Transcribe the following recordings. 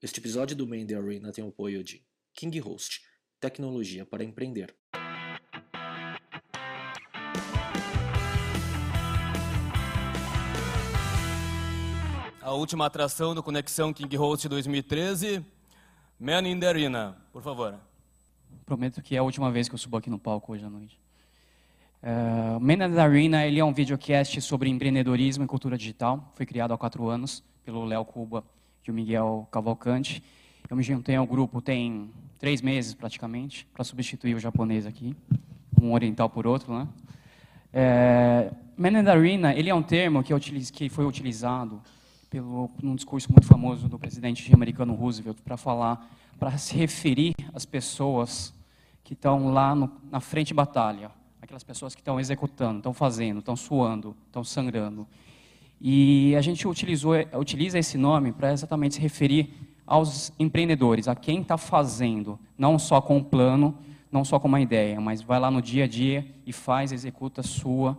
Este episódio do Main The Arena tem o apoio de King Host, tecnologia para empreender. A última atração do Conexão King Host 2013, Man in the Arena, por favor. Prometo que é a última vez que eu subo aqui no palco hoje à noite. Uh, Man in the Arena ele é um videocast sobre empreendedorismo e cultura digital. Foi criado há quatro anos pelo Léo Cuba o Miguel Cavalcante. Eu me juntei ao grupo tem três meses praticamente para substituir o japonês aqui, um oriental por outro, né? É, Man in the Arena ele é um termo que, utiliz, que foi utilizado pelo num discurso muito famoso do presidente americano Roosevelt para falar, para se referir às pessoas que estão lá no, na frente de batalha, aquelas pessoas que estão executando, estão fazendo, estão suando, estão sangrando. E a gente utilizou, utiliza esse nome para exatamente se referir aos empreendedores, a quem está fazendo, não só com um plano, não só com uma ideia, mas vai lá no dia a dia e faz, executa, sua,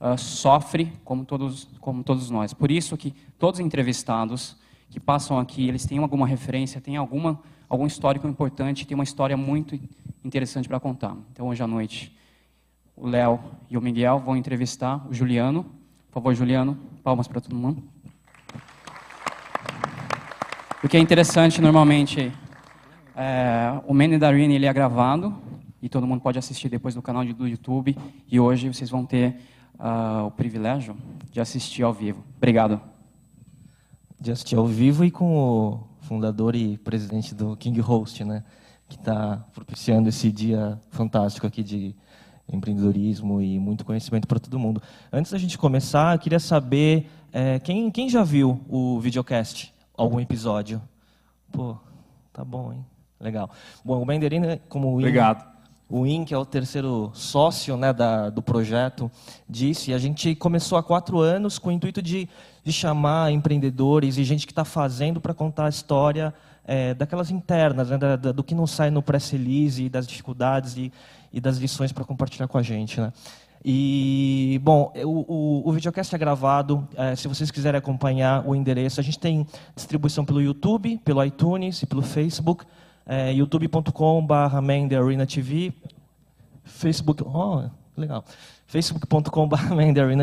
uh, sofre, como todos, como todos nós. Por isso que todos os entrevistados que passam aqui, eles têm alguma referência, têm alguma, algum histórico importante, têm uma história muito interessante para contar. Então, hoje à noite, o Léo e o Miguel vão entrevistar o Juliano. Por favor, Juliano, palmas para todo mundo. O que é interessante, normalmente, é, o Mandarin ele é gravado e todo mundo pode assistir depois no canal do YouTube. E hoje vocês vão ter uh, o privilégio de assistir ao vivo. Obrigado. De assistir ao vivo e com o fundador e presidente do King Host, né? Que está propiciando esse dia fantástico aqui de empreendedorismo e muito conhecimento para todo mundo. Antes da gente começar, eu queria saber é, quem, quem já viu o videocast, algum episódio. Pô, tá bom, hein? Legal. Bom, o Mandarina, como o Obrigado. O IN, que é o terceiro sócio né, da, do projeto, disse, a gente começou há quatro anos com o intuito de, de chamar empreendedores e gente que está fazendo para contar a história é, daquelas internas, né, da, da, do que não sai no press release, das dificuldades e, e das lições para compartilhar com a gente. Né? E, bom, o, o, o videocast é gravado. É, se vocês quiserem acompanhar o endereço, a gente tem distribuição pelo YouTube, pelo iTunes e pelo Facebook. É, youtube.com.br TV, Facebook, oh, legal, facebook.com.br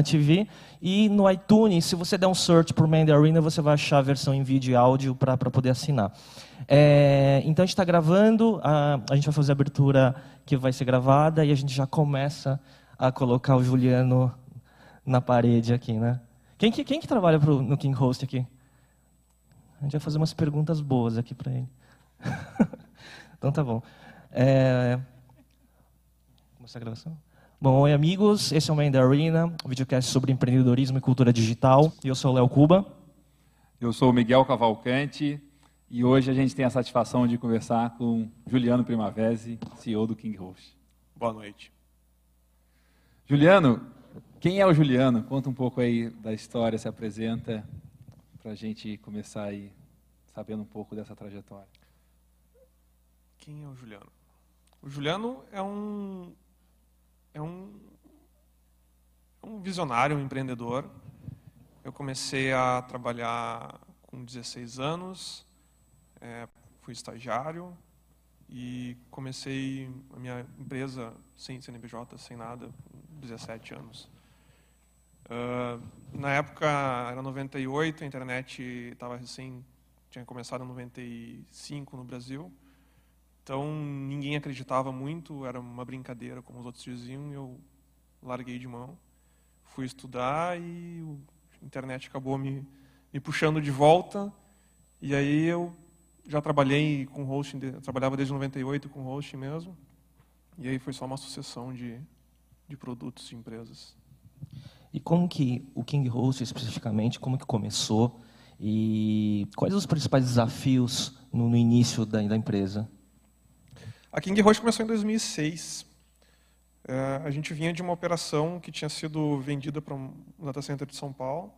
TV e no iTunes, se você der um search por Man Arena, você vai achar a versão em vídeo e áudio para poder assinar. É, então a gente está gravando, a, a gente vai fazer a abertura que vai ser gravada e a gente já começa a colocar o Juliano na parede aqui, né? Quem que, quem que trabalha pro, no King Host aqui? A gente vai fazer umas perguntas boas aqui para ele. então tá bom. É... Começar a gravação? Bom, oi amigos, esse é o Main da Arena, um videocast sobre empreendedorismo e cultura digital. Eu sou o Léo Cuba. Eu sou o Miguel Cavalcante e hoje a gente tem a satisfação de conversar com Juliano Primavesi, CEO do King Host. Boa noite. Juliano, quem é o Juliano? Conta um pouco aí da história, se apresenta, para a gente começar aí sabendo um pouco dessa trajetória. Quem é o Juliano? O Juliano é um é um, um visionário, um empreendedor. Eu comecei a trabalhar com 16 anos, é, fui estagiário e comecei a minha empresa sem CNPJ, sem nada, com 17 anos. Uh, na época era 98, a internet estava recém, tinha começado em 95 no Brasil. Então ninguém acreditava muito, era uma brincadeira, como os outros diziam, e eu larguei de mão. Fui estudar e a internet acabou me, me puxando de volta. E aí eu já trabalhei com hosting, trabalhava desde 98 com hosting mesmo. E aí foi só uma sucessão de, de produtos de empresas. E como que o King Host especificamente, como que começou? E quais os principais desafios no, no início da, da empresa? A King Host começou em 2006. É, a gente vinha de uma operação que tinha sido vendida para um data center de São Paulo.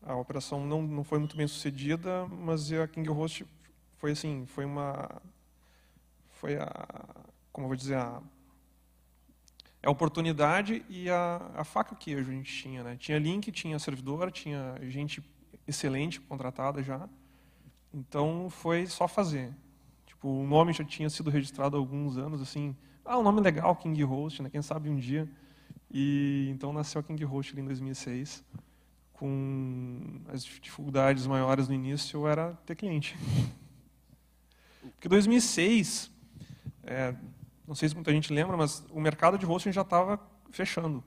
A operação não, não foi muito bem sucedida, mas a King Host foi assim, foi uma, foi a, como eu vou dizer, a, a oportunidade e a, a faca que a gente tinha, né? Tinha link, tinha servidor, tinha gente excelente contratada já. Então foi só fazer. Tipo, o nome já tinha sido registrado há alguns anos, assim, ah, um nome legal, King Host, né? Quem sabe um dia. E então nasceu a King Host em 2006, com as dificuldades maiores no início era ter cliente. Porque 2006, é, não sei se muita gente lembra, mas o mercado de hosting já estava fechando.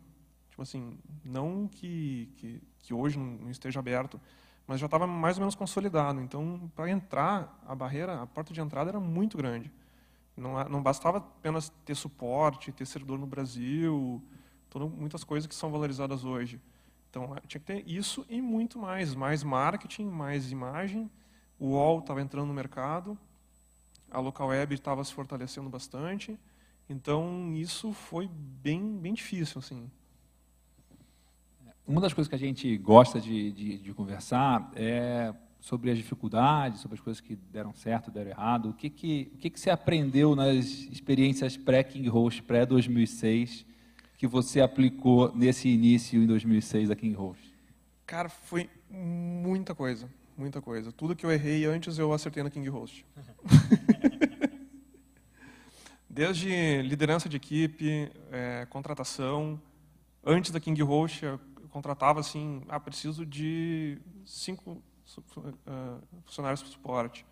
Tipo assim, não que, que, que hoje não esteja aberto, mas já estava mais ou menos consolidado. Então, para entrar, a barreira, a porta de entrada era muito grande. Não, não bastava apenas ter suporte, ter servidor no Brasil, todas, muitas coisas que são valorizadas hoje. Então, tinha que ter isso e muito mais. Mais marketing, mais imagem. O UOL estava entrando no mercado a local web estava se fortalecendo bastante. Então isso foi bem bem difícil assim. Uma das coisas que a gente gosta de, de, de conversar é sobre as dificuldades, sobre as coisas que deram certo, deram errado. O que que o que, que você aprendeu nas experiências pré-King Host, pré-2006, que você aplicou nesse início em 2006 da King Host? Cara, foi muita coisa, muita coisa. Tudo que eu errei antes eu acertei na King Host. Desde liderança de equipe, é, contratação. Antes da King Host, contratava assim, ah, preciso de cinco uh, funcionários para suporte.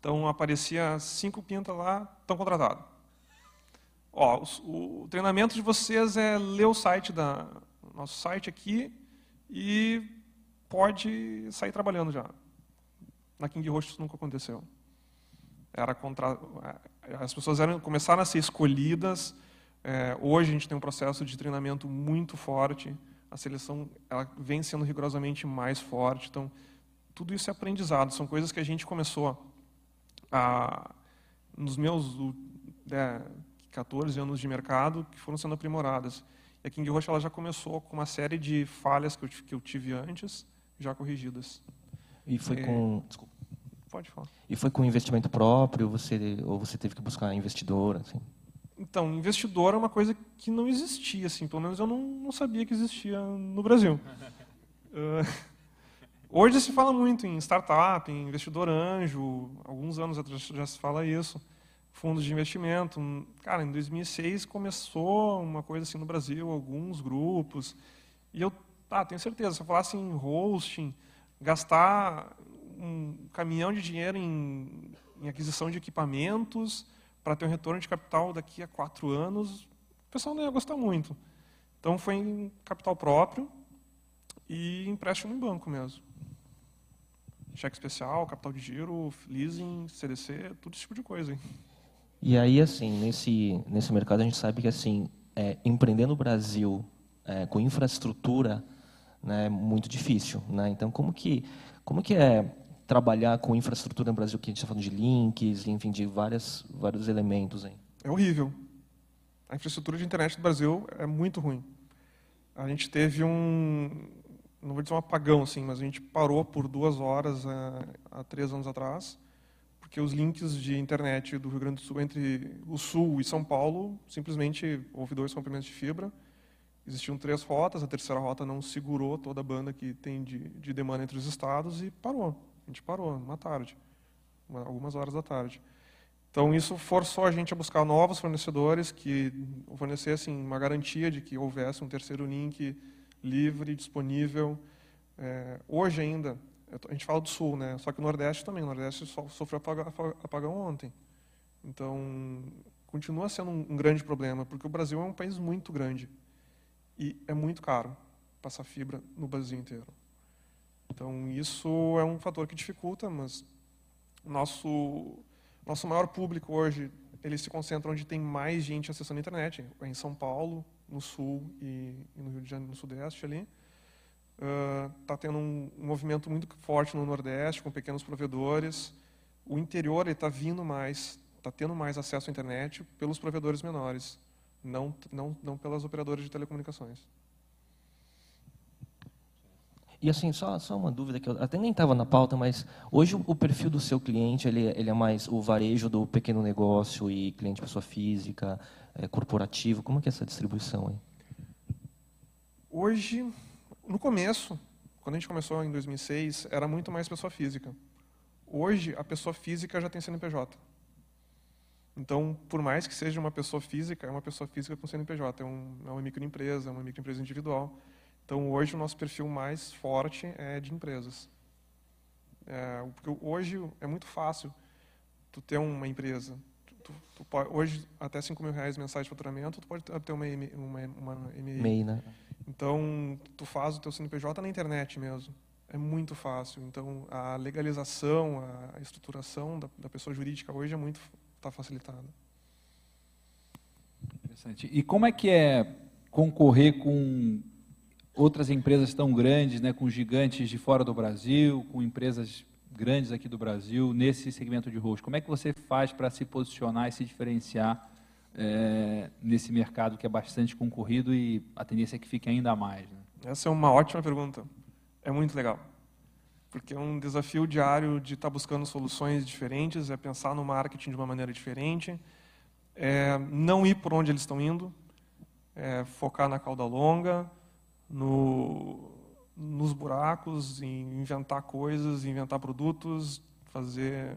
Então aparecia cinco pintas lá, estão contratados. Ó, o, o, treinamento de vocês é ler o site da nosso site aqui e pode sair trabalhando já. Na King Host isso nunca aconteceu. Era contra, é, as pessoas eram, começaram a ser escolhidas. É, hoje a gente tem um processo de treinamento muito forte. A seleção ela vem sendo rigorosamente mais forte. Então, tudo isso é aprendizado. São coisas que a gente começou a, nos meus é, 14 anos de mercado que foram sendo aprimoradas. E a King Roche ela já começou com uma série de falhas que eu, que eu tive antes, já corrigidas. E foi é, com. Desculpa. Pode falar. E foi com investimento próprio você, ou você teve que buscar investidor? Assim? Então, investidor é uma coisa que não existia, assim, pelo menos eu não, não sabia que existia no Brasil. uh, hoje se fala muito em startup, em investidor anjo, alguns anos atrás já se fala isso, fundos de investimento. Cara, em 2006 começou uma coisa assim no Brasil, alguns grupos, e eu ah, tenho certeza, se eu falasse em hosting, gastar um caminhão de dinheiro em, em aquisição de equipamentos para ter um retorno de capital daqui a quatro anos, o pessoal não ia gostar muito. Então foi em capital próprio e empréstimo em banco mesmo. Cheque especial, capital de giro, leasing, CDC, tudo esse tipo de coisa. Hein? E aí, assim, nesse, nesse mercado a gente sabe que assim, é, empreender no Brasil é, com infraestrutura né, é muito difícil. Né? Então, como que, como que é trabalhar com infraestrutura no Brasil, que a gente está falando de links, enfim, de várias, vários elementos. Hein? É horrível. A infraestrutura de internet do Brasil é muito ruim. A gente teve um, não vou dizer um apagão, assim, mas a gente parou por duas horas é, há três anos atrás, porque os links de internet do Rio Grande do Sul entre o Sul e São Paulo, simplesmente houve dois rompimentos de fibra, existiam três rotas, a terceira rota não segurou toda a banda que tem de, de demanda entre os estados e parou. A gente parou numa tarde, uma, algumas horas da tarde. Então isso forçou a gente a buscar novos fornecedores que fornecessem uma garantia de que houvesse um terceiro link livre, disponível. É, hoje ainda, a gente fala do Sul, né? Só que o Nordeste também. O Nordeste sofreu apagão ontem. Então continua sendo um, um grande problema, porque o Brasil é um país muito grande e é muito caro passar fibra no Brasil inteiro. Então, isso é um fator que dificulta, mas nosso nosso maior público hoje, ele se concentra onde tem mais gente acessando a internet, é em São Paulo, no Sul e, e no Rio de Janeiro, no Sudeste ali. Está uh, tendo um, um, movimento muito forte no Nordeste, com pequenos provedores. O interior está vindo mais, está tendo mais acesso à internet pelos provedores menores, não, não, não pelas operadoras de telecomunicações. E assim, só, só uma dúvida que eu até nem estava na pauta, mas hoje o perfil do seu cliente ele, ele é mais o varejo do pequeno negócio e cliente pessoa física, é, corporativo. Como é que é essa distribuição aí? Hoje, no começo, quando a gente começou em 2006, era muito mais pessoa física. Hoje, a pessoa física já tem CNPJ. Então, por mais que seja uma pessoa física, é uma pessoa física com CNPJ, é, um, é uma microempresa, é uma microempresa individual. Então, hoje, o nosso perfil mais forte é de empresas. É, porque hoje é muito fácil tu ter uma empresa. Tu, tu pode, hoje, até 5 mil reais mensais de faturamento, tu pode ter uma, uma, uma MEI. MEI, né? Então, tu faz o teu CNPJ na internet mesmo. É muito fácil. Então, a legalização, a estruturação da, da pessoa jurídica hoje é muito está facilitada. Interessante. E como é que é concorrer com outras empresas tão grandes, né, com gigantes de fora do Brasil, com empresas grandes aqui do Brasil, nesse segmento de host? Como é que você faz para se posicionar e se diferenciar é, nesse mercado que é bastante concorrido e a tendência é que fique ainda mais? Né? Essa é uma ótima pergunta. É muito legal. Porque é um desafio diário de estar tá buscando soluções diferentes, é pensar no marketing de uma maneira diferente, é não ir por onde eles estão indo, é focar na cauda longa, no, nos buracos, em inventar coisas, inventar produtos, fazer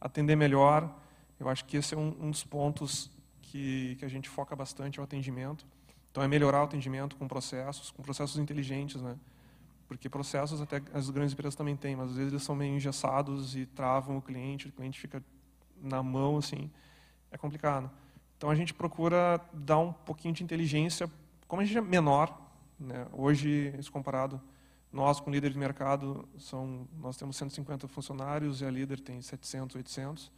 atender melhor. Eu acho que esse é um, um dos pontos que, que a gente foca bastante, é o atendimento. Então, é melhorar o atendimento com processos, com processos inteligentes, né? Porque processos até as grandes empresas também têm, mas às vezes eles são meio engessados e travam o cliente, o cliente fica na mão, assim, é complicado. Então, a gente procura dar um pouquinho de inteligência, como a gente é menor, né? hoje, isso comparado, nós com líder de mercado, são, nós temos 150 funcionários e a líder tem 700, 800,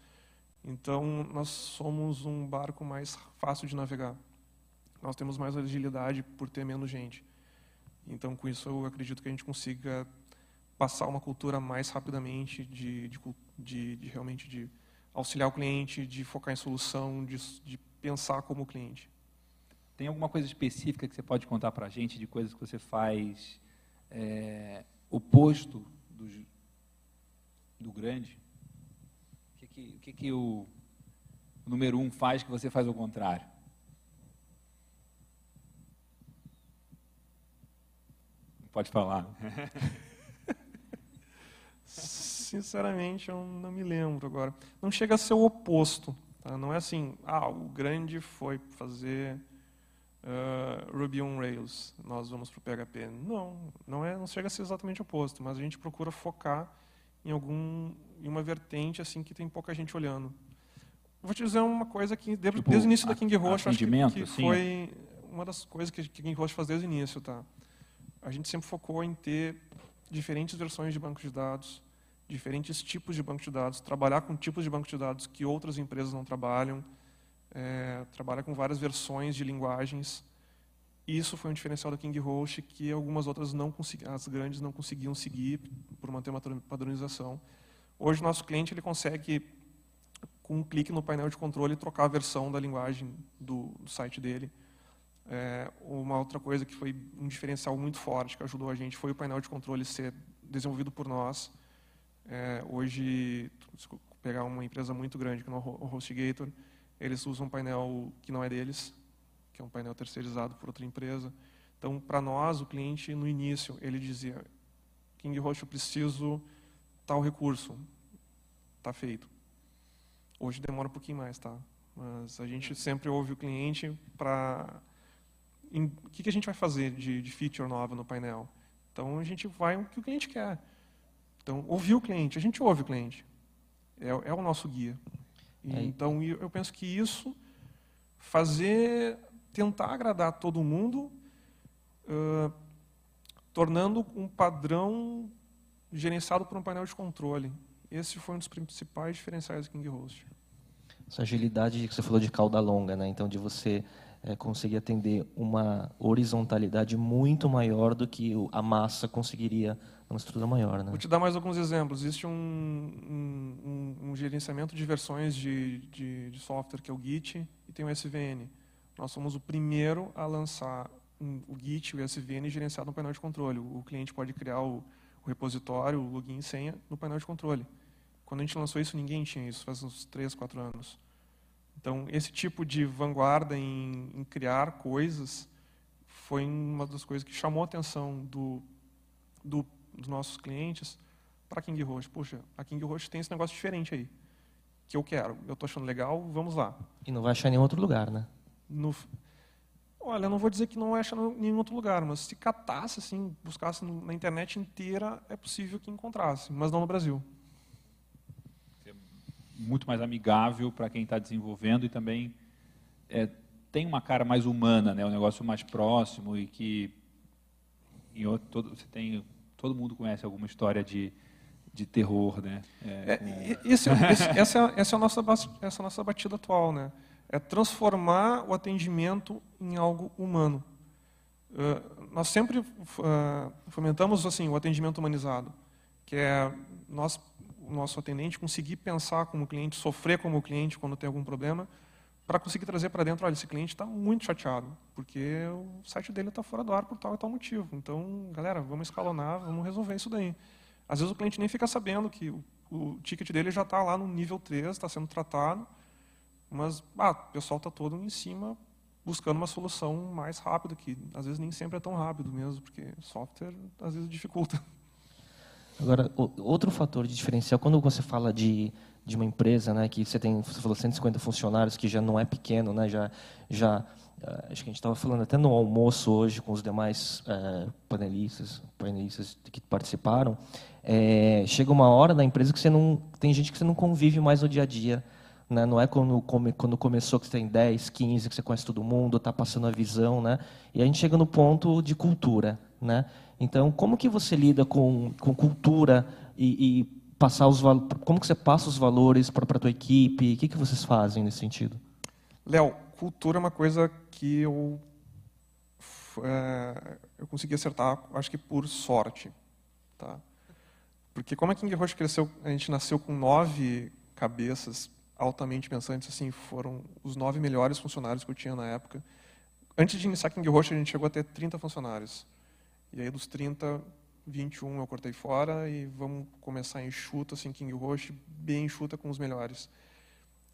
então, nós somos um barco mais fácil de navegar. Nós temos mais agilidade por ter menos gente. Então, com isso, eu acredito que a gente consiga passar uma cultura mais rapidamente de, de, de, de realmente de auxiliar o cliente, de focar em solução, de, de pensar como cliente. Tem alguma coisa específica que você pode contar para a gente de coisas que você faz é, oposto do, do grande? que, o que, que o, o número um faz que você faz ao contrário? Pode falar. Sinceramente, eu não me lembro agora. Não chega a ser o oposto. Tá? Não é assim, ah, o grande foi fazer uh, Ruby on Rails, nós vamos para o PHP. Não, não, é, não chega a ser exatamente o oposto, mas a gente procura focar em algum em uma vertente assim que tem pouca gente olhando. Vou te dizer uma coisa que desde, tipo, desde o início da King Roche acho que, que assim, foi uma das coisas que a King Roche faz desde o início, tá? A gente sempre focou em ter diferentes versões de banco de dados, diferentes tipos de banco de dados, trabalhar com tipos de banco de dados que outras empresas não trabalham, é, trabalhar com várias versões de linguagens isso foi um diferencial da King Host que algumas outras não as grandes não conseguiam seguir por manter uma padronização. Hoje nosso cliente ele consegue com um clique no painel de controle trocar a versão da linguagem do, do site dele. É, uma outra coisa que foi um diferencial muito forte que ajudou a gente foi o painel de controle ser desenvolvido por nós. É, hoje, se pegar uma empresa muito grande que é o HostGator, eles usam um painel que não é deles, que é um painel terceirizado por outra empresa. Então, para nós, o cliente, no início, ele dizia, King Host, eu preciso tal recurso. Está feito. Hoje demora um pouquinho mais, tá? Mas a gente sempre ouve o cliente para... O que, que a gente vai fazer de, de feature nova no painel? Então, a gente vai o que o cliente quer. Então, ouvir o cliente, a gente ouve o cliente. É, é o nosso guia. É. Então, eu penso que isso, fazer tentar agradar todo mundo, uh, tornando um padrão gerenciado por um painel de controle. Esse foi um dos principais diferenciais do KingHost. Essa agilidade que você falou de cauda longa, né? Então, de você é, conseguir atender uma horizontalidade muito maior do que a massa conseguiria numa estrutura maior. Né? Vou te dar mais alguns exemplos. Existe um, um, um, gerenciamento de versões de, de, de, software que é o Git e tem o SVN. Nós somos o primeiro a lançar o Git, o SVN gerenciado no painel de controle. O cliente pode criar o, o repositório, o login e senha no painel de controle. Quando a gente lançou isso, ninguém tinha isso, faz uns 3, 4 anos. Então, esse tipo de vanguarda em, em criar coisas foi uma das coisas que chamou a atenção do, do, dos nossos clientes para a King Host. Puxa, a King Host tem esse negócio diferente aí, que eu quero. Eu estou achando legal, vamos lá. E não vai achar em nenhum outro lugar, né? No, olha, eu não vou dizer que não acha em nenhum outro lugar, mas se catasse, assim, buscasse na internet inteira, é possível que encontrasse, mas não no Brasil. Muito mais amigável para quem está desenvolvendo e também é, tem uma cara mais humana, né? um negócio mais próximo e que outro, todo, você tem, todo mundo conhece alguma história de, de terror. Né? É, com... esse, esse, essa, é, essa, é a nossa, essa é a nossa batida atual. Né? É transformar o atendimento em algo humano. Uh, nós sempre uh, fomentamos assim o atendimento humanizado, que é nós, nosso atendente conseguir pensar como cliente, sofrer como cliente quando tem algum problema, para conseguir trazer para dentro, olha, esse cliente está muito chateado, porque o site dele está fora do ar por tal e tal motivo. Então, galera, vamos escalonar, vamos resolver isso daí. Às vezes o cliente nem fica sabendo que o, o ticket dele já está lá no nível 3, está sendo tratado, mas ah, o pessoal está todo em cima buscando uma solução mais rápida, que às vezes nem sempre é tão rápido mesmo, porque software às vezes dificulta. Agora, outro fator de diferencial, quando você fala de de uma empresa, né, que você tem, você falou 150 funcionários, que já não é pequeno, né, já, já eh, acho que a gente estava falando até no almoço hoje com os demais é, panelistas, panelistas que participaram, é, chega uma hora na empresa que você não tem gente que você não convive mais no dia a dia, né? Não é quando, quando começou que você tem 10, 15, que você conhece todo mundo, está passando a visão, né? E a gente chega no ponto de cultura, né? Então, como que você lida com, com cultura e, e passar os como que você passa os valores para a tua equipe? O que, que vocês fazem nesse sentido? Léo, cultura é uma coisa que eu é, eu consegui acertar, acho que por sorte, tá? Porque como a King Roche cresceu, a gente nasceu com nove cabeças altamente pensantes, assim, foram os nove melhores funcionários que eu tinha na época. Antes de iniciar King Roche, a gente chegou a ter 30 funcionários. E aí dos 30, 21 eu cortei fora e vamos começar enxuta, assim, King Roche, bem enxuta com os melhores.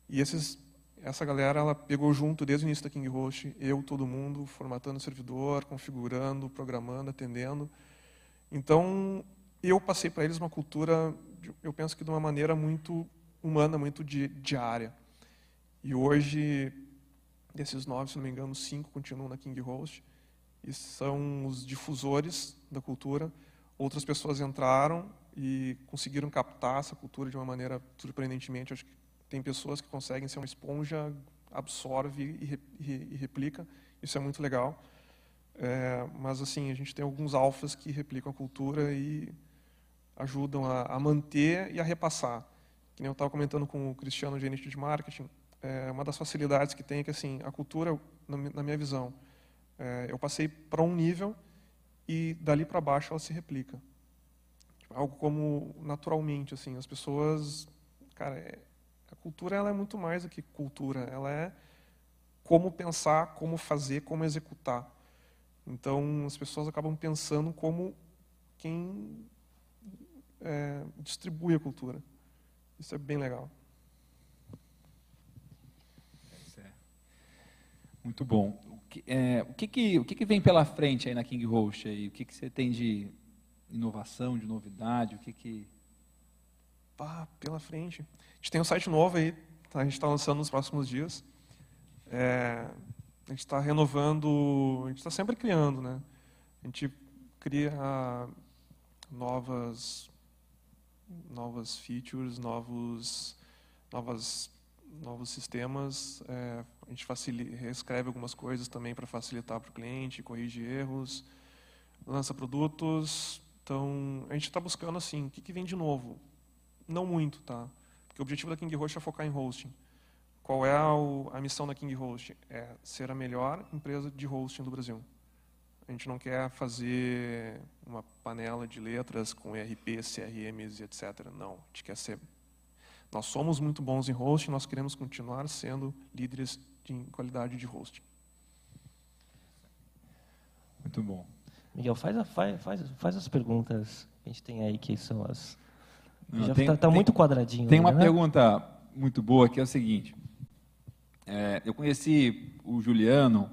E esses, essa galera, ela pegou junto desde o início da King Roche, eu, todo mundo, formatando o servidor, configurando, programando, atendendo. Então, eu passei para eles uma cultura, eu penso que de uma maneira muito humana, muito diária. E hoje, desses nove, se não me engano, cinco continuam na King Host e são os difusores da cultura outras pessoas entraram e conseguiram captar essa cultura de uma maneira surpreendentemente. Acho que tem pessoas que conseguem ser uma esponja, absorve e, replica. Isso é muito legal. É, mas assim, a gente tem alguns alfas que replicam a cultura e ajudam a, a manter e a repassar. Que nem eu estava comentando com o Cristiano, gerente de marketing, é, uma das facilidades que tem é que assim, a cultura, na minha visão, é, eu passei para um nível e dali para baixo ela se replica. Algo como naturalmente, assim, as pessoas, cara, é, a cultura ela é muito mais do que cultura, ela é como pensar, como fazer, como executar. Então as pessoas acabam pensando como quem é, distribui a cultura. Isso é bem legal. Muito bom é, o, que, que, o que, que vem pela frente aí na King Host? Aí? O que, que você tem de inovação, de novidade? O que que... Pá, pela frente. A gente tem um site novo aí, tá? a gente está lançando nos próximos dias. É, a gente está renovando, a gente está sempre criando, né? A gente cria novas, novas features, novos, novas novos sistemas, é, a gente reescreve algumas coisas também para facilitar para o cliente, corrige erros, lança produtos. Então, a gente está buscando assim, o que, que vem de novo? Não muito, tá? Porque o objetivo da King Host é focar em hosting. Qual é a, a missão da King Host? É ser a melhor empresa de hosting do Brasil. A gente não quer fazer uma panela de letras com ERP, CRMs etc. Não, a gente quer ser nós somos muito bons em hosting, nós queremos continuar sendo líderes em qualidade de hosting. Muito bom. Miguel, faz, a, faz, faz, faz as perguntas que a gente tem aí, que são as. Não, Já está tá muito quadradinho. Tem uma né? pergunta muito boa que é o seguinte. É, eu conheci o Juliano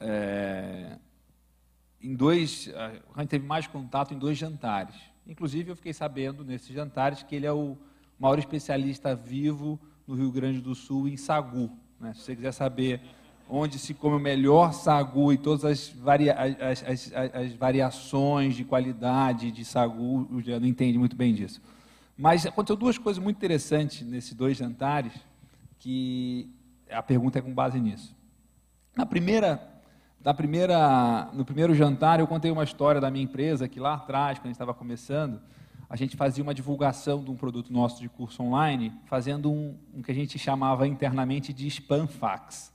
é, em dois. A gente teve mais contato em dois jantares. Inclusive, eu fiquei sabendo nesses jantares que ele é o maior especialista vivo no Rio Grande do Sul em sagu. Né? Se você quiser saber onde se come o melhor sagu e todas as, varia as, as, as, variações de qualidade de sagu, o não entende muito bem disso. Mas aconteceu duas coisas muito interessantes nesses dois jantares, que a pergunta é com base nisso. Na primeira, na primeira, no primeiro jantar, eu contei uma história da minha empresa, que lá atrás, quando a gente estava começando, a gente fazia uma divulgação de um produto nosso de curso online, fazendo um, um que a gente chamava internamente de spam fax.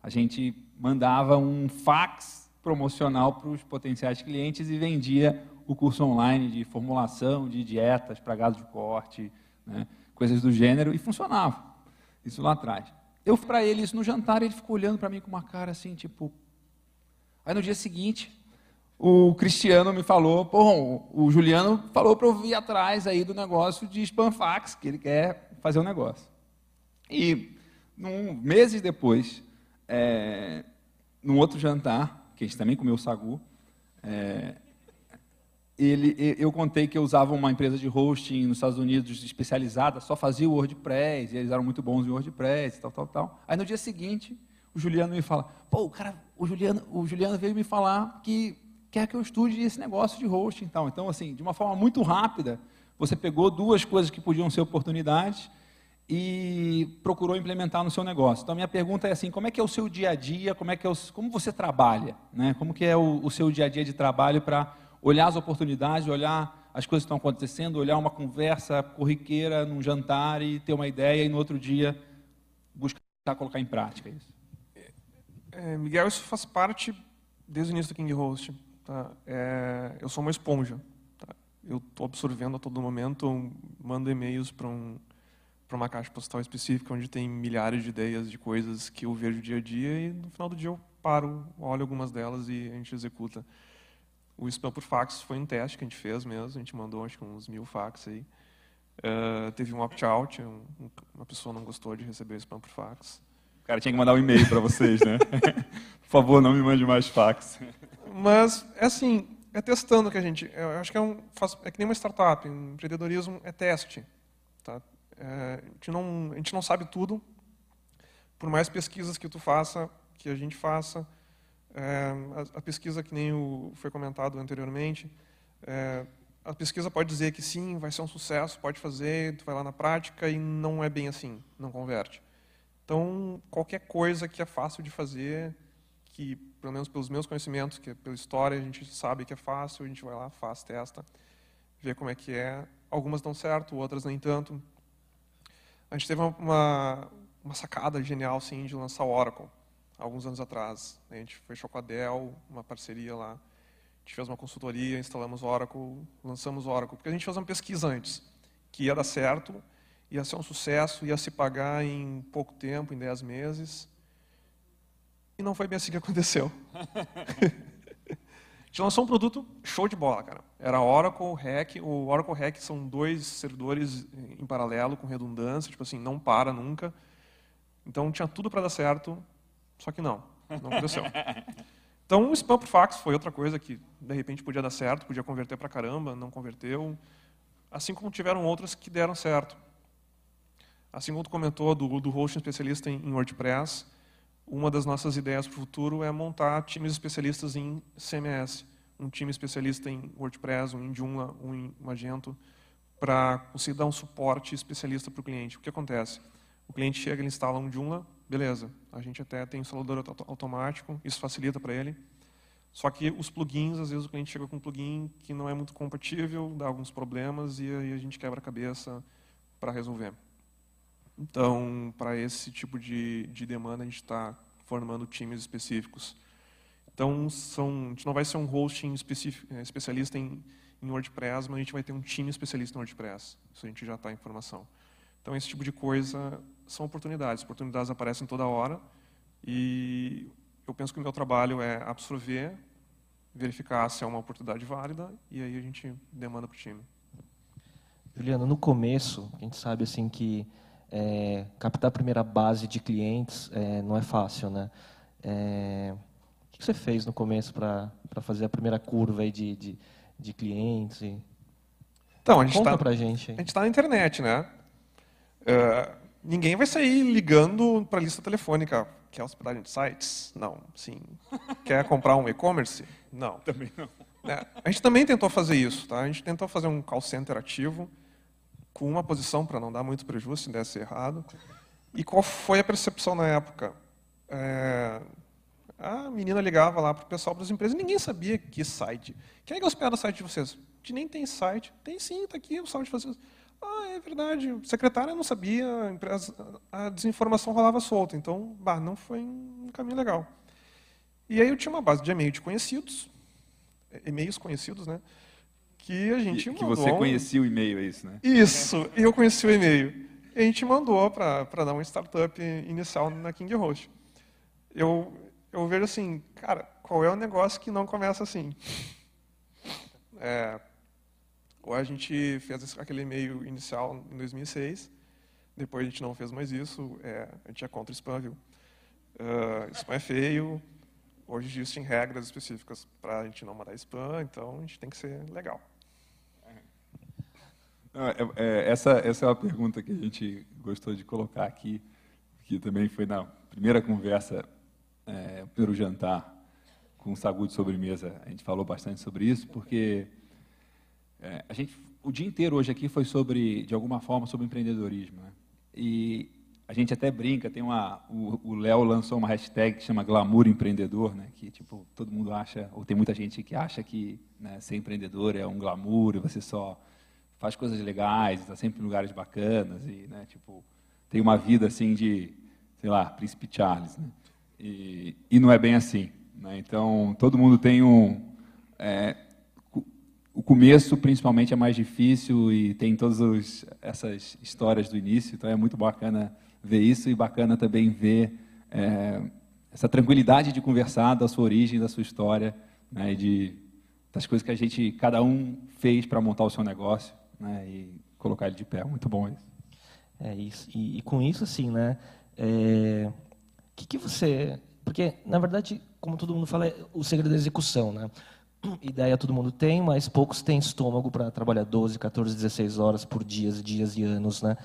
A gente mandava um fax promocional para os potenciais clientes e vendia o curso online de formulação de dietas para gado de corte, né, coisas do gênero, e funcionava. Isso lá atrás. Eu fui para ele isso no jantar, ele ficou olhando para mim com uma cara assim, tipo. Aí no dia seguinte, o Cristiano me falou, o Juliano falou para eu vir atrás aí do negócio de spamfax, que ele quer fazer um negócio. E num, meses depois, é, num outro jantar, que a gente também comeu sagu, é, ele, eu contei que eu usava uma empresa de hosting nos Estados Unidos especializada, só fazia o WordPress, e eles eram muito bons em WordPress, tal, tal, tal. Aí no dia seguinte, o Juliano me fala, pô, cara, o Juliano, o Juliano veio me falar que quer que eu estude esse negócio de hosting, tal. Então, assim, de uma forma muito rápida, você pegou duas coisas que podiam ser oportunidades e procurou implementar no seu negócio. Então, minha pergunta é assim, como é que é o seu dia a dia, como é que é o, como você trabalha, né? Como que é o, o seu dia a dia de trabalho para olhar as oportunidades, olhar as coisas que estão acontecendo, olhar uma conversa corriqueira num jantar e ter uma ideia e no outro dia buscar colocar em prática isso. É, Miguel, isso faz parte desde o início do King Host. Tá? É, eu sou uma esponja. Tá? Eu estou absorvendo a todo momento, mando e-mails para um, uma caixa postal específica onde tem milhares de ideias de coisas que eu vejo dia a dia e no final do dia eu paro, olho algumas delas e a gente executa. O spam por fax foi um teste que a gente fez mesmo, a gente mandou acho que uns mil fax aí. Uh, teve um opt-out, um, uma pessoa não gostou de receber o spam por fax. O cara tinha que mandar um e-mail para vocês, né? por favor, não me mande mais fax. Mas, é assim, é testando que a gente... Eu acho que é, um, é que nem uma startup, um empreendedorismo é teste. Tá? É, a, gente não, a gente não sabe tudo, por mais pesquisas que tu faça, que a gente faça, é, a, a, pesquisa, que nem o, foi comentado anteriormente, é, a pesquisa pode dizer que sim, vai ser um sucesso, pode fazer, tu vai lá na prática e não é bem assim, não converte. Então, qualquer coisa que é fácil de fazer, que, pelo menos pelos meus conhecimentos, que é pela história, a gente sabe que é fácil, a gente vai lá, faz, testa, vê como é que é. Algumas dão certo, outras nem tanto. A gente teve uma, uma sacada genial, sim, de lançar o Oracle alguns anos atrás. A gente fechou com a Dell, uma parceria lá. A gente fez uma consultoria, instalamos Oracle, lançamos Oracle. Porque a gente fez uma pesquisa antes, que ia dar certo, ia ser um sucesso, ia se pagar em pouco tempo, em 10 meses. E não foi bem assim que aconteceu. a gente lançou um produto show de bola, cara. Era Oracle Hack. O Oracle Hack são dois servidores em paralelo, com redundância, tipo assim, não para nunca. Então tinha tudo para dar certo. Só que não, não aconteceu. Então, o spam por fax foi outra coisa que, de repente, podia dar certo, podia converter para caramba, não converteu. Assim como tiveram outras que deram certo. Assim como tu comentou do, do hosting especialista em, em WordPress, uma das nossas ideias para o futuro é montar times especialistas em CMS. Um time especialista em WordPress, um em Joomla, um em Magento, para conseguir dar um suporte especialista para o cliente. O que acontece? O cliente chega, ele instala um Joomla, beleza, a gente até tem instalador automático, isso facilita para ele. Só que os plugins, às vezes o cliente chega com um plugin que não é muito compatível, dá alguns problemas e aí a gente quebra a cabeça para resolver. Então, para esse tipo de, de demanda, a gente está formando times específicos. Então, são, a gente não vai ser um hosting é, especialista em, em WordPress, mas a gente vai ter um time especialista em WordPress. Isso a gente já está em formação. Então, esse tipo de coisa são oportunidades. Oportunidades aparecem toda hora e eu penso que o meu trabalho é absorver, verificar se é uma oportunidade válida e aí a gente demanda para o time. Juliano, no começo, a gente sabe assim que é, captar a primeira base de clientes é, não é fácil, né? É, o que você fez no começo para fazer a primeira curva aí de, de, de clientes? E... Então, a gente Conta tá, pra gente. A gente está na internet, né? É, ninguém vai sair ligando para a lista telefônica. Quer hospedagem de sites? Não. Sim. Quer comprar um e-commerce? Não. Também não. É, a gente também tentou fazer isso, tá? A gente tentou fazer um call center ativo com uma posição para não dar muito prejuízo se desse errado. E qual foi a percepção na época? É, a menina ligava lá para o pessoal das empresas, ninguém sabia que site. Quem é que hospeda o site de vocês? Gente nem tem site. Tem sim, está aqui o site de vocês. Ah, é verdade. A secretária não sabia, a, empresa, a desinformação rolava solta. Então, bah, não foi um caminho legal. E aí eu tinha uma base de e-mail de conhecidos, e-mails conhecidos, né? Que a gente Que, que mandou. você conhecia o e-mail, é isso, né? Isso, eu conheci o e-mail. E a gente mandou para dar uma startup inicial na King Host. Eu, eu vejo assim, cara, qual é o negócio que não começa assim? É, ou a gente fez aquele e-mail inicial em 2006, depois a gente não fez mais isso, é, a gente é contra spam, viu? Ah, spam é feio, hoje existem regras específicas para a gente não mandar spam, então a gente tem que ser legal. Não, é- é, essa, essa é uma pergunta que a gente gostou de colocar aqui, que também foi na primeira conversa, é, o primeiro jantar com o Sagu de sobremesa. A gente falou bastante sobre isso, porque é, a gente, o dia inteiro hoje aqui foi sobre, de alguma forma, sobre empreendedorismo. Né? E a gente até brinca, tem uma, o Léo lançou uma hashtag que chama Glamour Empreendedor, né? que tipo, todo mundo acha, ou tem muita gente que acha que né, ser empreendedor é um glamour e você só faz coisas legais, está sempre em lugares bacanas e, né, tipo, tem uma vida assim de, sei lá, Príncipe Charles, né? E, e não é bem assim, né? Então todo mundo tem um é, o começo principalmente é mais difícil e tem todas essas histórias do início, então é muito bacana ver isso e bacana também ver é, essa tranquilidade de conversar da sua origem, da sua história, né, de das coisas que a gente cada um fez para montar o seu negócio, né, e colocar ele de pé. Muito bom isso. É isso. E, e com isso, assim, né? é, que, que você. Porque, na verdade, como todo mundo fala, é o segredo da execução, né? Ideia todo mundo tem, mas poucos têm estômago para trabalhar 12, 14, 16 horas por dias, dias e anos, né?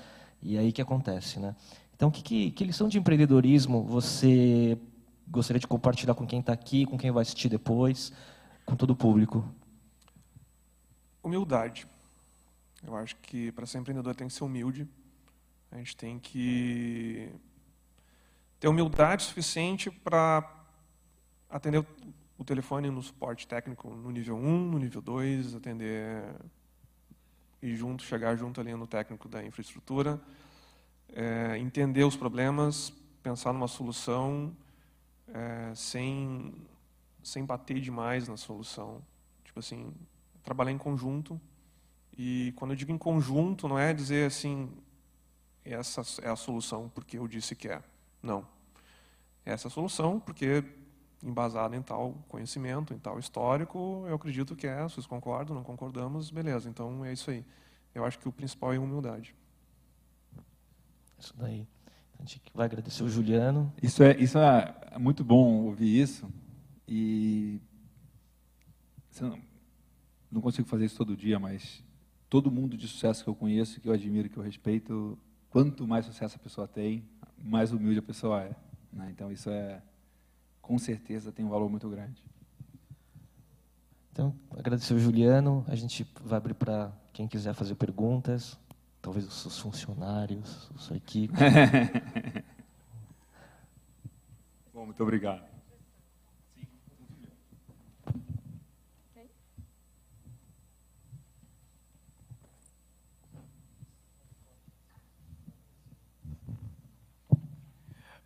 E aí que acontece, né? Então, que, que, que lição de empreendedorismo você gostaria de compartilhar com quem está aqui, com quem vai assistir depois, com todo o público? Humildade. Eu acho que para ser empreendedor tem que ser humilde. A gente tem que ter humildade suficiente para atender o- telefone no suporte técnico no nível 1, no nível 2, atender e junto chegar junto ali no técnico da infraestrutura, é, entender os problemas, pensar numa solução é, sem sem bater demais na solução. Tipo assim, trabalhar em conjunto. E quando eu digo em conjunto, não é dizer assim, essa é a solução porque eu disse que é. Não. Essa é a solução porque, embasada em tal conhecimento, em tal histórico, eu acredito que é. Vocês concordam, não concordamos, beleza. Então é isso aí. Eu acho que o principal é humildade. Isso daí. A gente vai agradecer o Juliano. Isso é, isso é muito bom ouvir isso. E não, não consigo fazer isso todo dia, mas todo mundo de sucesso que eu conheço, que eu admiro, que eu respeito, quanto mais sucesso a pessoa tem, mais humilde a pessoa é. né? Então isso é, com certeza, tem um valor muito grande. Então, agradecer o Juliano. A gente vai abrir para quem quiser fazer perguntas, talvez os seus funcionários, a sua equipe. Bom, muito obrigado.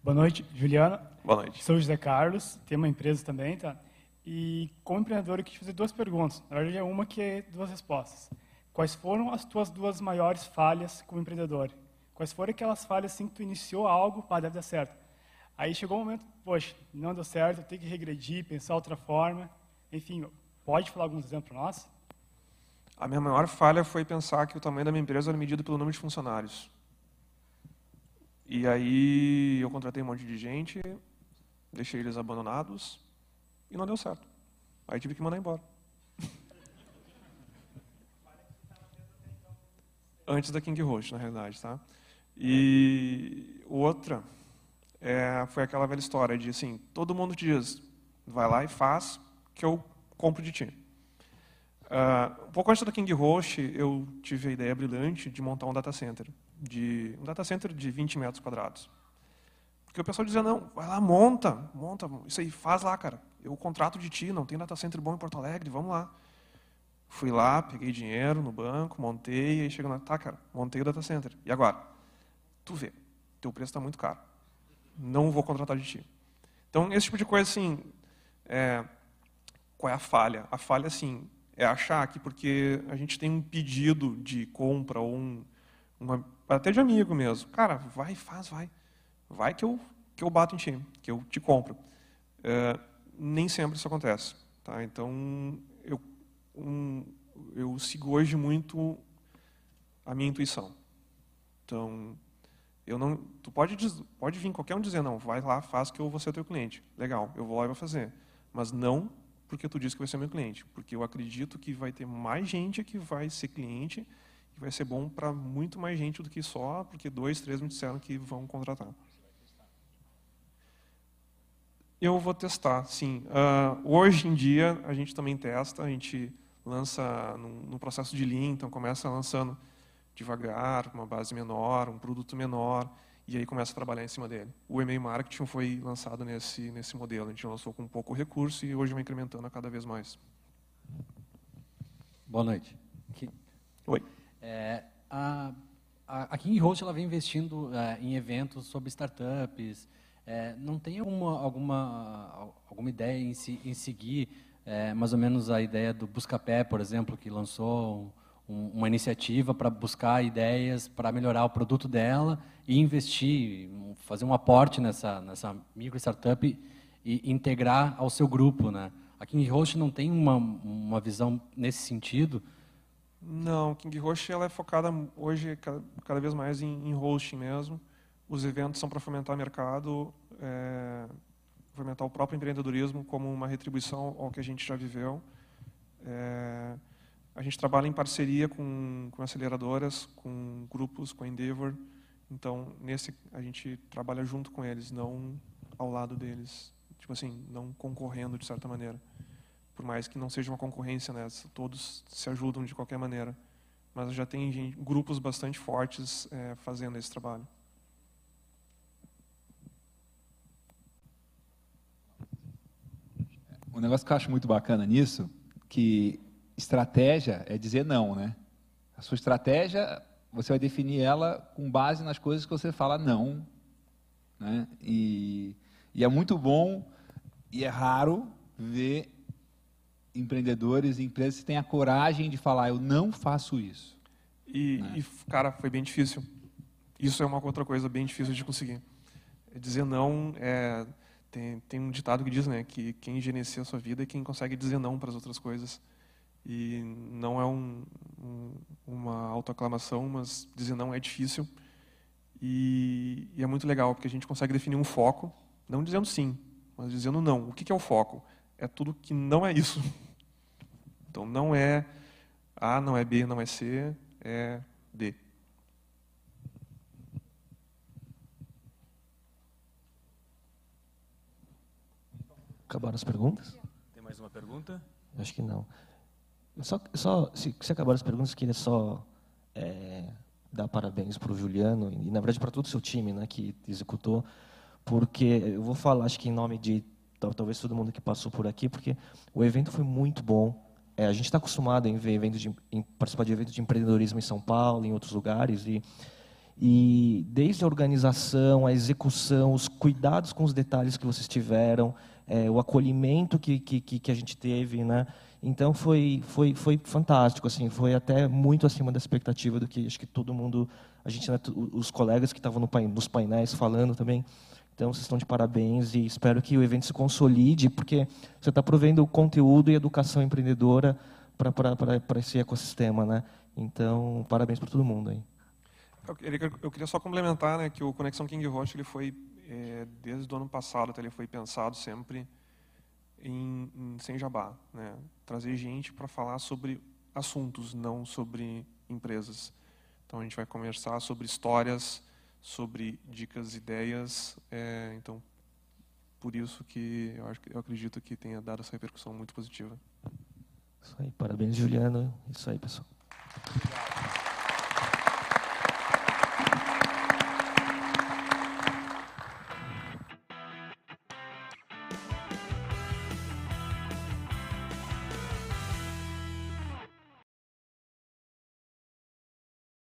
Boa noite, Juliana. Boa noite. Sou o José Carlos, tenho uma empresa também, tá? E como empreendedor eu quis fazer duas perguntas. Na verdade é uma que é duas respostas. Quais foram as tuas duas maiores falhas como empreendedor? Quais foram aquelas falhas assim que tu iniciou algo, pá, deve dar certo. Aí chegou o momento, poxa, não deu certo, tenho que regredir, pensar outra forma. Enfim, pode falar alguns exemplos para nós? A minha maior falha foi pensar que o tamanho da minha empresa era medido pelo número de funcionários. E aí eu contratei um monte de gente, deixei eles abandonados e não deu certo. Aí tive que mandar embora. Antes da King Host, na realidade, tá? E outra é, foi aquela velha história de assim, todo mundo te diz, vai lá e faz que eu compro de ti. Uh, um pouco antes da King Host, eu tive a ideia brilhante de montar um data center, de um data center de 20 metros quadrados. Porque o pessoal dizia, não, vai lá, monta, monta, isso aí, faz lá, cara. Eu contrato de ti, não tem data center bom em Porto Alegre, vamos lá. Fui lá, peguei dinheiro no banco, montei, e aí chegou lá, tá, cara, montei o data center. E agora? Tu vê, teu preço está muito caro. Não vou contratar de ti. Então, esse tipo de coisa, assim, é, qual é a falha? A falha, assim, é achar que porque a gente tem um pedido de compra ou um, uma, até de amigo mesmo, cara, vai, faz, vai vai que eu, que eu bato em ti, que eu te compro. É, nem sempre isso acontece. Tá? Então, um, eu sigo hoje muito a minha intuição. Então, eu não, tu pode, pode vir qualquer um dizer, não, vai lá, faz que eu vou ser teu cliente. Legal, eu vou lá e vou fazer. Mas não porque tu disse que vai ser meu cliente. Porque eu acredito que vai ter mais gente que vai ser cliente e vai ser bom para muito mais gente do que só porque dois, três me disseram que vão contratar. Eu vou testar, sim. Uh, hoje em dia, a gente também testa, a gente lança no, processo de Lean, então começa lançando devagar, uma base menor, um produto menor, e aí começa a trabalhar em cima dele. O e-mail marketing foi lançado nesse, nesse modelo, a gente lançou com pouco recurso e hoje vai incrementando a cada vez mais. Boa noite. Aqui. Oi. É, a, a King Host ela vem investindo é, em eventos sobre startups, é, não tem alguma, alguma, alguma ideia em, em seguir é, mais ou menos a ideia do Buscapé, por exemplo, que lançou um, uma iniciativa para buscar ideias para melhorar o produto dela e investir, fazer um aporte nessa, nessa micro startup e, integrar ao seu grupo, né? A King Host não tem uma, uma visão nesse sentido? Não, King Host ela é focada hoje cada, cada vez mais em, em hosting mesmo. Os eventos são para fomentar mercado, é, fomentar o próprio empreendedorismo como uma retribuição ao que a gente já viveu. É, a gente trabalha em parceria com, com aceleradoras, com grupos, com Endeavor. Então, nesse a gente trabalha junto com eles, não ao lado deles. Tipo assim, não concorrendo de certa maneira. Por mais que não seja uma concorrência, né? todos se ajudam de qualquer maneira. Mas já tem gente, grupos bastante fortes é, fazendo esse trabalho. Um negócio que eu acho muito bacana nisso, que estratégia é dizer não, né? A sua estratégia, você vai definir ela com base nas coisas que você fala não, né? E, e é muito bom e é raro ver empreendedores e empresas que têm a coragem de falar, eu não faço isso. E, né? e, cara, foi bem difícil. Isso é uma outra coisa bem difícil de conseguir. Dizer não é tem, tem um ditado que diz né, que quem gerencia a sua vida é quem consegue dizer não para as outras coisas. E não é um, um, uma autoaclamação, mas dizer não é difícil. E, e, é muito legal, porque a gente consegue definir um foco, não dizendo sim, mas dizendo não. O que, que é o foco? É tudo que não é isso. Então, não é A, não é B, não é C, é D. Acabaram as perguntas? Tem mais uma pergunta? Acho que não. Só, só se, se acabaram as perguntas, queria só é, dar parabéns para o Juliano e, na verdade, para todo o seu time né, que executou, porque eu vou falar, acho que em nome de talvez todo mundo que passou por aqui, porque o evento foi muito bom. É, a gente está acostumado em ver eventos de, em participar de eventos de empreendedorismo em São Paulo, em outros lugares, e, e desde a organização, a execução, os cuidados com os detalhes que vocês tiveram, é, o acolhimento que, que, que a gente teve, né? Então foi foi foi fantástico, assim, foi até muito acima da expectativa do que acho que todo mundo, a gente, né, os colegas que estavam no nos painéis falando também. Então vocês estão de parabéns e espero que o evento se consolide, porque você está provendo conteúdo e educação empreendedora para esse ecossistema, né? Então parabéns para todo mundo aí. Eu queria só complementar, né, que o Conexão King Roche ele foi é, desde o ano passado até ele foi pensado sempre em, em sem jabá, né? trazer gente para falar sobre assuntos, não sobre empresas. Então a gente vai conversar sobre histórias, sobre dicas, ideias. É, então por isso que eu, acho, eu acredito que tenha dado essa repercussão muito positiva. Isso aí, parabéns, Juliano. Isso aí, pessoal.